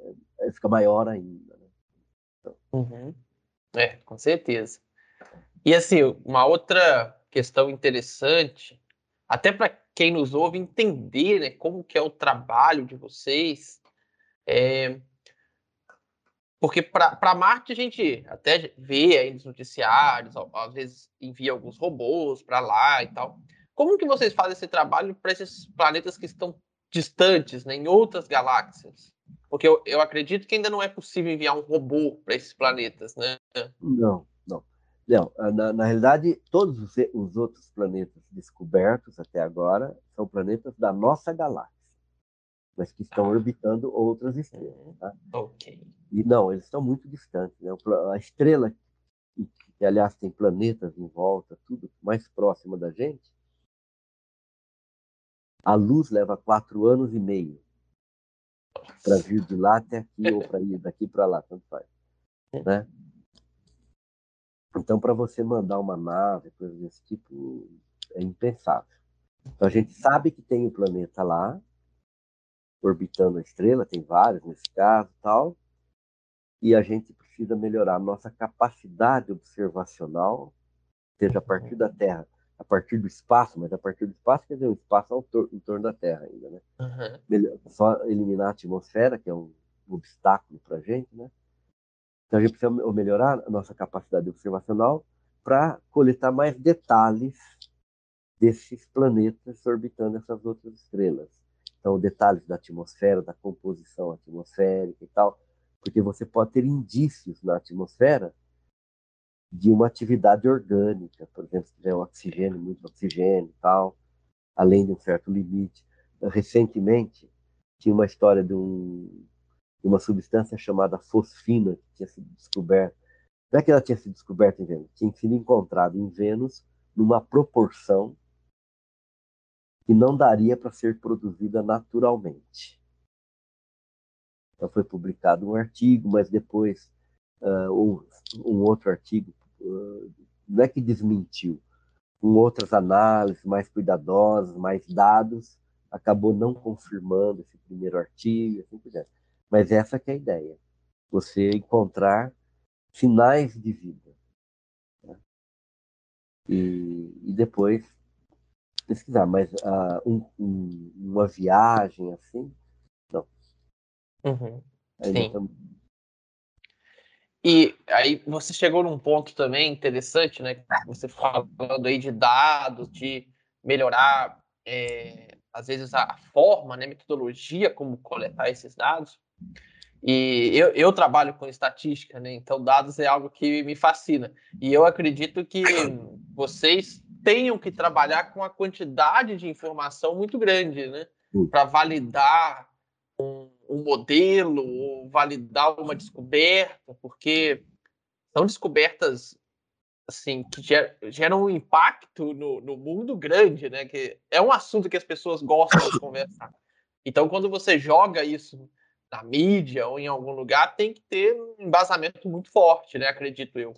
fica maior ainda. Né? Então... Uhum. É, com certeza. E assim, uma outra questão interessante, até para quem nos ouve entender né, como que é o trabalho de vocês, é... porque para Marte a gente até vê aí nos noticiários, às vezes envia alguns robôs para lá e tal. Como que vocês fazem esse trabalho para esses planetas que estão distantes, né, em outras galáxias? Porque eu, eu acredito que ainda não é possível enviar um robô para esses planetas, né? Não, não. Não, na, na realidade, todos os, os outros planetas descobertos até agora são planetas da nossa galáxia mas que estão ah. orbitando outras estrelas. Uhum. Tá? Ok. E não, eles estão muito distantes. Né? A estrela, que aliás tem planetas em volta, tudo mais próxima da gente, a luz leva quatro anos e meio para vir de lá até aqui ou para ir daqui para lá, tanto faz. É. Né? Então, para você mandar uma nave, coisa desse tipo, é impensável. Então, a gente sabe que tem o um planeta lá, orbitando a estrela, tem vários nesse caso tal, e a gente precisa melhorar a nossa capacidade observacional, seja a partir da Terra, a partir do espaço, mas a partir do espaço quer dizer o espaço ao tor em torno da Terra ainda, né? Uhum. Só eliminar a atmosfera, que é um obstáculo para a gente, né? Então a gente precisa melhorar a nossa capacidade observacional para coletar mais detalhes desses planetas orbitando essas outras estrelas. Então, detalhes da atmosfera, da composição atmosférica e tal, porque você pode ter indícios na atmosfera de uma atividade orgânica, por exemplo, se tiver oxigênio, muito oxigênio e tal, além de um certo limite. Recentemente, tinha uma história de, um, de uma substância chamada fosfina que tinha sido descoberta. Não é que ela tinha sido descoberta em Vênus, tinha sido encontrada em Vênus numa proporção que não daria para ser produzida naturalmente. Então foi publicado um artigo, mas depois uh, um, um, outro artigo, uh, não é que desmentiu, com outras análises mais cuidadosas, mais dados, acabou não confirmando esse primeiro artigo, assim por diante. Mas essa que é a ideia, você encontrar sinais de vida. Né? E, e depois pesquisar, mas uh, um, um, uma viagem assim, não. Uhum. Sim. Tam... E aí você chegou num ponto também interessante, né? Você falando aí de dados, de melhorar, é, às vezes, a forma, né, metodologia como coletar esses dados. E eu, eu trabalho com estatística, né? Então dados é algo que me fascina. E eu acredito que vocês tenham que trabalhar com a quantidade de informação muito grande, né? Para validar um, um, modelo ou validar uma descoberta, porque são descobertas assim que geram um impacto no, no mundo grande, né? Que é um assunto que as pessoas gostam de conversar. Então, quando você joga isso na mídia ou em algum lugar, tem que ter um embasamento muito forte, né? Acredito eu.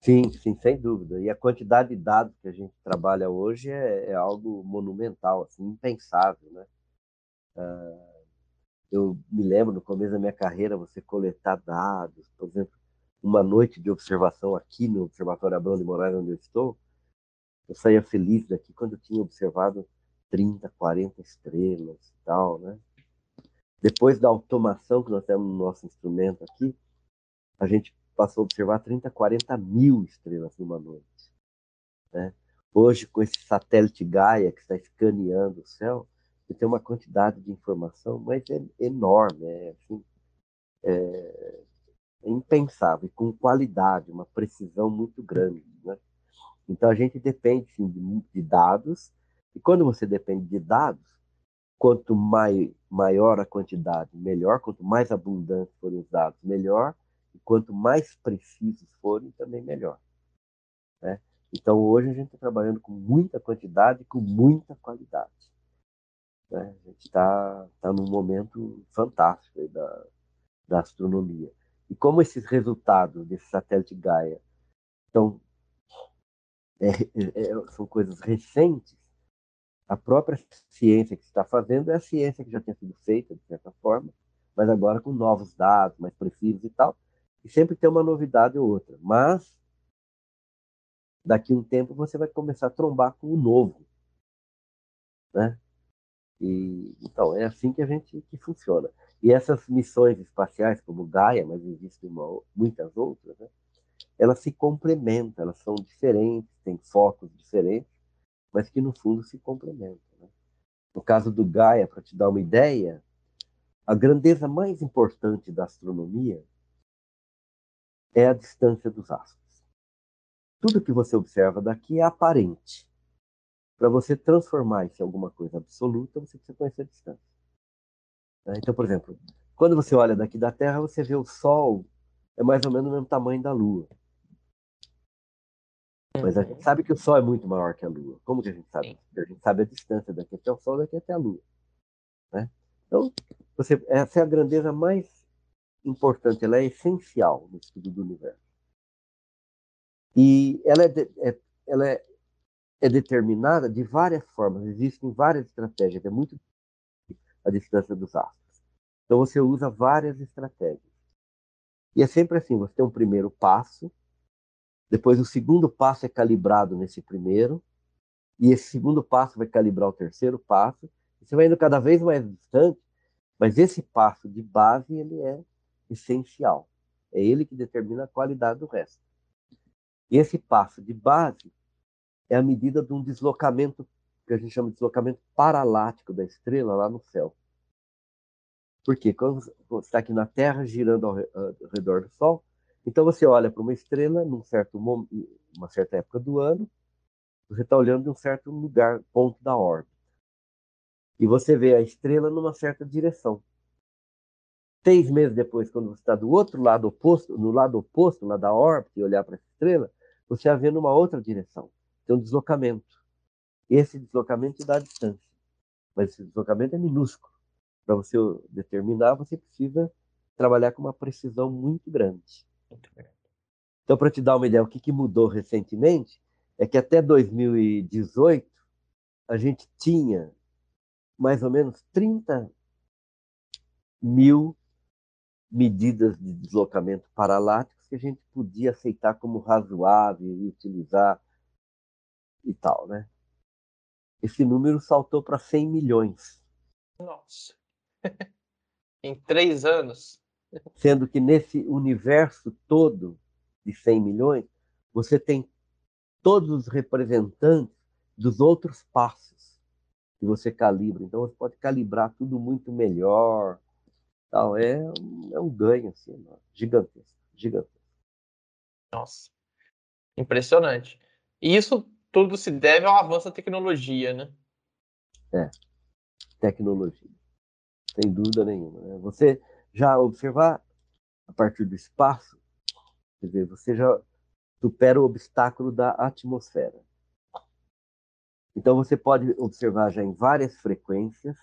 Sim, sim, sem dúvida. E a quantidade de dados que a gente trabalha hoje é, é algo monumental, assim, impensável, né? Uh, eu me lembro no começo da minha carreira você coletar dados, por exemplo, uma noite de observação aqui no Observatório Abrão de Moraes, onde eu estou, eu saía feliz daqui quando eu tinha observado 30, 40 estrelas e tal, né? Depois da automação que nós temos no nosso instrumento aqui, a gente passou a observar 30, 40 mil estrelas numa noite. Né? Hoje, com esse satélite Gaia que está escaneando o céu, você tem uma quantidade de informação, mas é enorme, é, assim, é, é impensável, com qualidade, uma precisão muito grande. Né? Então, a gente depende sim, de, de dados, e quando você depende de dados, quanto mai, maior a quantidade, melhor, quanto mais abundantes forem os dados, melhor, e quanto mais precisos forem, também melhor. Né? Então, hoje a gente está trabalhando com muita quantidade e com muita qualidade. Né? A gente está tá num momento fantástico da, da astronomia. E como esses resultados desse satélite Gaia é, é, é são coisas recentes, a própria ciência que está fazendo é a ciência que já tinha sido feita, de certa forma, mas agora com novos dados mais precisos e tal, e sempre tem uma novidade ou outra. Mas daqui a um tempo você vai começar a trombar com o novo, né? E então é assim que a gente que funciona. E essas missões espaciais, como Gaia, mas existem uma, muitas outras, né? elas se complementam, elas são diferentes, têm focos diferentes, mas que no fundo se complementam. Né? No caso do Gaia, para te dar uma ideia, a grandeza mais importante da astronomia é a distância dos astros. Tudo que você observa daqui é aparente. Para você transformar isso em alguma coisa absoluta, você precisa conhecer a distância. Né? Então, por exemplo, quando você olha daqui da Terra, você vê o Sol é mais ou menos o mesmo tamanho da Lua. Mas a gente sabe que o Sol é muito maior que a Lua. Como que a gente sabe? A gente sabe a distância daqui até o Sol, daqui até a Lua. Né? Então, você, essa é a grandeza mais importante, ela é essencial no estudo do universo. E ela é, é, ela é, é determinada de várias formas, existem várias estratégias, é muito a distância dos astros. Então você usa várias estratégias. E é sempre assim, você tem um primeiro passo, depois o segundo passo é calibrado nesse primeiro, e esse segundo passo vai calibrar o terceiro passo, você vai indo cada vez mais distante, mas esse passo de base ele é essencial. É ele que determina a qualidade do resto. E esse passo de base é a medida de um deslocamento que a gente chama de deslocamento paralático da estrela lá no céu. Por quê? Quando você está aqui na Terra, girando ao redor do Sol, então você olha para uma estrela num certo uma certa época do ano, você está olhando de um certo lugar, ponto da órbita. E você vê a estrela numa certa direção. Seis meses depois, quando você está do outro lado oposto, no lado oposto lá da órbita e olhar para essa estrela, você a vê numa outra direção. Tem um deslocamento. Esse deslocamento dá a distância. Mas esse deslocamento é minúsculo. Para você determinar, você precisa trabalhar com uma precisão muito grande. Então, para te dar uma ideia, o que, que mudou recentemente é que até 2018 a gente tinha mais ou menos 30 mil medidas de deslocamento paraláticos que a gente podia aceitar como razoável e utilizar e tal, né? Esse número saltou para 100 milhões. Nossa! em três anos? Sendo que nesse universo todo de 100 milhões, você tem todos os representantes dos outros passos que você calibra. Então você pode calibrar tudo muito melhor. Tal. É, é um ganho assim, gigantesco, gigantesco. Nossa, impressionante. E isso tudo se deve ao avanço da tecnologia, né? É, tecnologia. Sem dúvida nenhuma. Né? Você já observar a partir do espaço, quer dizer, você já supera o obstáculo da atmosfera. Então você pode observar já em várias frequências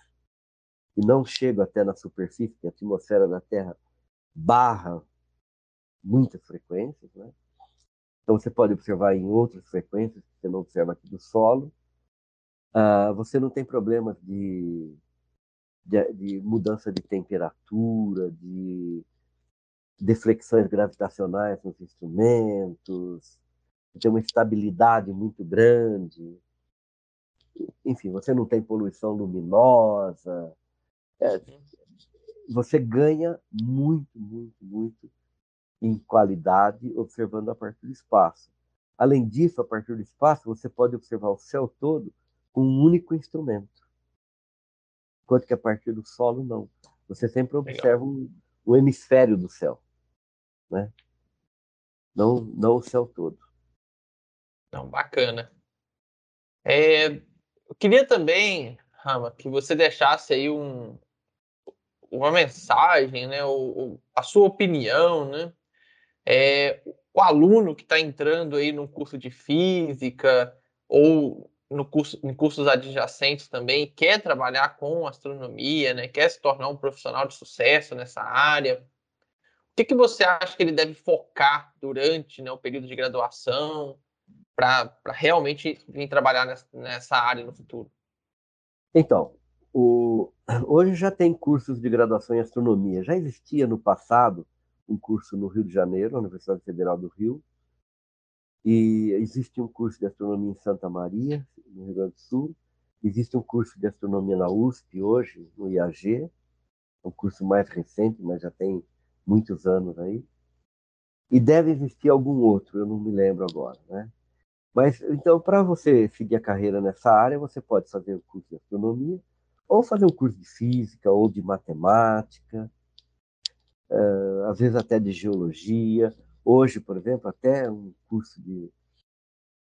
que não chegam até na superfície, que a atmosfera da Terra barra muitas frequências, né? Então você pode observar em outras frequências que você não observa aqui do solo. Uh, você não tem problemas de, de, de, mudança de temperatura, de deflexões gravitacionais nos instrumentos, tem uma estabilidade muito grande. Enfim, você não tem poluição luminosa. É, você ganha muito, muito, muito em qualidade observando a partir do espaço. Além disso, a partir do espaço, você pode observar o céu todo com um único instrumento. Enquanto que a partir do solo, não. Você sempre observa um, um hemisfério do céu. Né? Não, não o céu todo. Não, bacana. É, eu queria também, Rama, que você deixasse aí um, uma mensagem, né, ou, a sua opinião, né, é, o aluno que está entrando aí no curso de física ou no curso, em cursos adjacentes também quer trabalhar com astronomia, né, quer se tornar um profissional de sucesso nessa área, o que, que você acha que ele deve focar durante né, o período de graduação para realmente vir trabalhar nessa, nessa área no futuro? Então, o... hoje já tem cursos de graduação em astronomia. Já existia no passado um curso no Rio de Janeiro, na Universidade Federal do Rio, e existe um curso de astronomia em Santa Maria, no Rio Grande do Sul. Existe um curso de astronomia na USP hoje, no IAG, é um curso mais recente, mas já tem muitos anos aí. E deve existir algum outro, eu não me lembro agora, né? Mas, então, para você seguir a carreira nessa área, você pode fazer o curso de astronomia, ou fazer um curso de física, ou de matemática, às vezes até de geologia. Hoje, por exemplo, até um curso de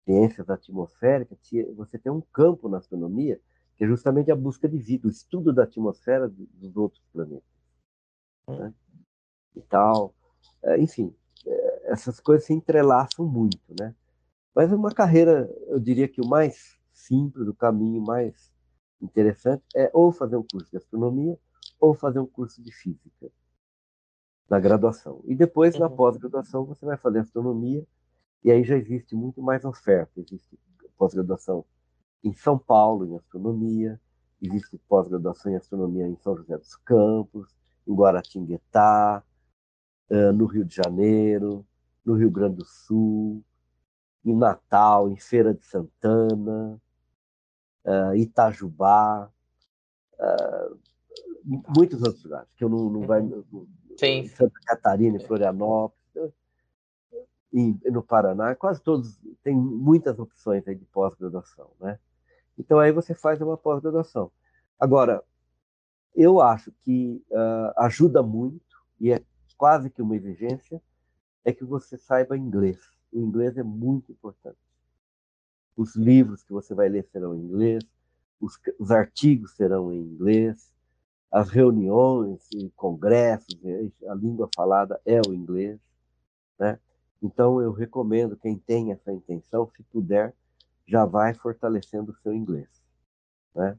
ciências atmosféricas, você tem um campo na astronomia que é justamente a busca de vida, o estudo da atmosfera dos outros planetas. Né? E tal. Uh, enfim, uh, essas coisas se entrelaçam muito, né? Mas uma carreira, eu diria que o mais simples, o caminho mais interessante é ou fazer um curso de astronomia ou fazer um curso de física na graduação. E depois, uhum. na pós-graduação, você vai fazer astronomia e aí já existe muito mais oferta. Existe pós-graduação em São Paulo, em astronomia, existe pós-graduação em astronomia em São José dos Campos, em Guaratinguetá, no Rio de Janeiro, no Rio Grande do Sul, em Natal, em Feira de Santana, uh, Itajubá, uh, muitos outros lugares, que eu não, não vai. Sim. Santa Catarina, em Florianópolis, e no Paraná, quase todos tem muitas opções de pós-graduação, né? Então aí você faz uma pós-graduação. Agora, eu acho que uh, ajuda muito e é quase que uma exigência é que você saiba inglês o inglês é muito importante. Os livros que você vai ler serão em inglês, os, os artigos serão em inglês, as reuniões congressos, a língua falada é o inglês, né? Então eu recomendo quem tem essa intenção, se puder, já vai fortalecendo o seu inglês, né?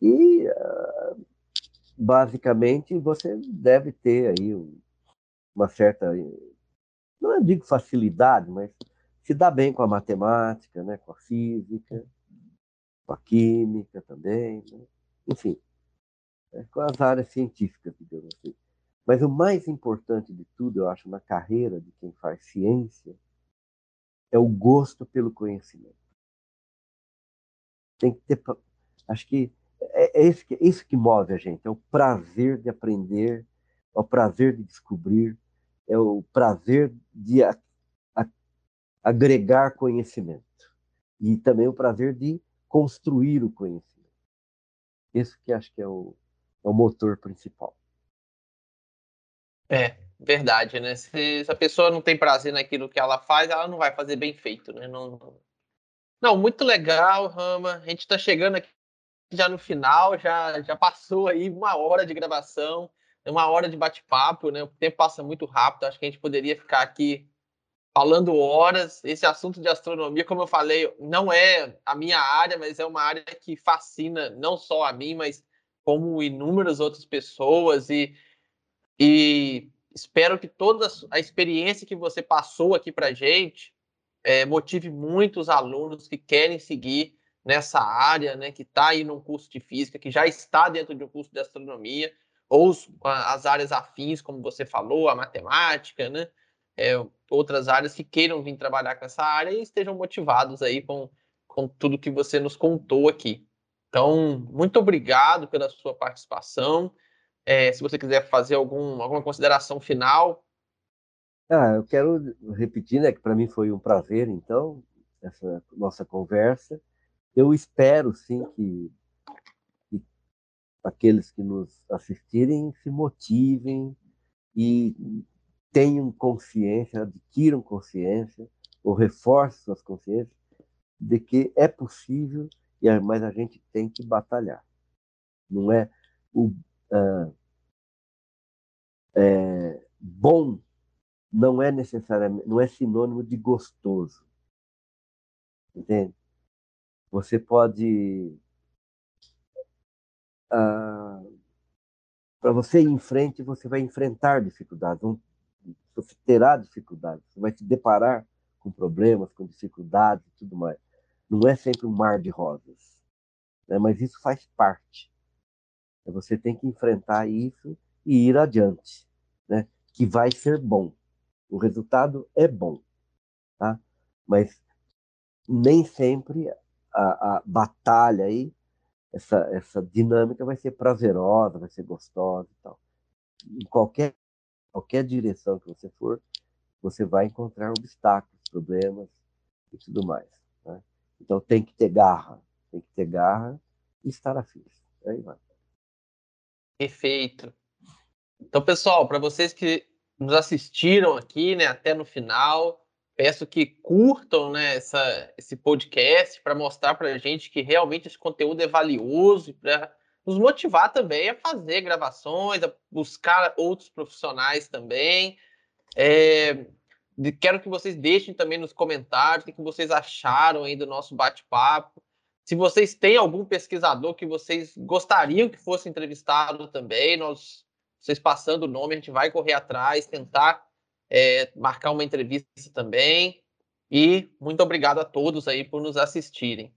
E uh, basicamente você deve ter aí uma certa não digo facilidade, mas se dá bem com a matemática, né, com a física, com a química também, né? enfim, é, com as áreas científicas, digamos assim. Mas o mais importante de tudo, eu acho, na carreira de quem faz ciência, é o gosto pelo conhecimento. Tem que ter, acho que é, é isso que, é isso que move a gente, é o prazer de aprender, é o prazer de descobrir, é o prazer de a, a, agregar conhecimento e também o prazer de construir o conhecimento. Esse que acho que é o, é o motor principal. É, verdade, né? Se, se, a pessoa não tem prazer naquilo que ela faz, ela não vai fazer bem feito, né? Não, não muito legal, Rama. A gente está chegando aqui já no final, já, já passou aí uma hora de gravação uma hora de bate-papo, né? O tempo passa muito rápido. Acho que a gente poderia ficar aqui falando horas. Esse assunto de astronomia, como eu falei, não é a minha área, mas é uma área que fascina não só a mim, mas como inúmeras outras pessoas. E, e espero que toda a experiência que você passou aqui para gente é, motive muitos alunos que querem seguir nessa área, né? Que está aí num curso de física, que já está dentro de um curso de astronomia ou as áreas afins, como você falou, a matemática, né? É, outras áreas que queiram vir trabalhar com essa área e estejam motivados aí com, com tudo que você nos contou aqui. Então, muito obrigado pela sua participação. É, se você quiser fazer algum, alguma consideração final. Ah, eu quero repetir, né, que para mim foi um prazer, então, essa nossa conversa. Eu espero, sim, que aqueles que nos assistirem se motivem e tenham consciência, adquiram consciência, ou reforcem suas consciências de que é possível, mas a gente tem que batalhar. Não é o uh, é, bom não é necessariamente, não é sinônimo de gostoso. Entende? Você pode ah, para você ir em frente, você vai enfrentar dificuldades, você terá dificuldades, você vai se deparar com problemas, com dificuldades e tudo mais. Não é sempre um mar de rosas, né? mas isso faz parte. Você tem que enfrentar isso e ir adiante, né? que vai ser bom. O resultado é bom, tá? mas nem sempre a, a batalha aí essa, essa dinâmica vai ser prazerosa, vai ser gostosa e tal. Em qualquer, qualquer direção que você for, você vai encontrar obstáculos, problemas e tudo mais. Então tem que ter garra, tem que ter garra e estar afim. Aí vai. Perfeito. Então, pessoal, para vocês que nos assistiram aqui, né, até no final, peço que curtam, né, essa, esse podcast para mostrar para a gente que realmente esse conteúdo é valioso e para nos motivar também a fazer gravações, a buscar outros profissionais também. É, quero que vocês deixem também nos comentários o que vocês acharam aí do nosso bate-papo. Se vocês têm algum pesquisador que vocês gostariam que fosse entrevistado também, nós, vocês passando o nome, a gente vai correr atrás, tentar é, marcar uma entrevista também. E muito obrigado a todos aí por nos assistirem.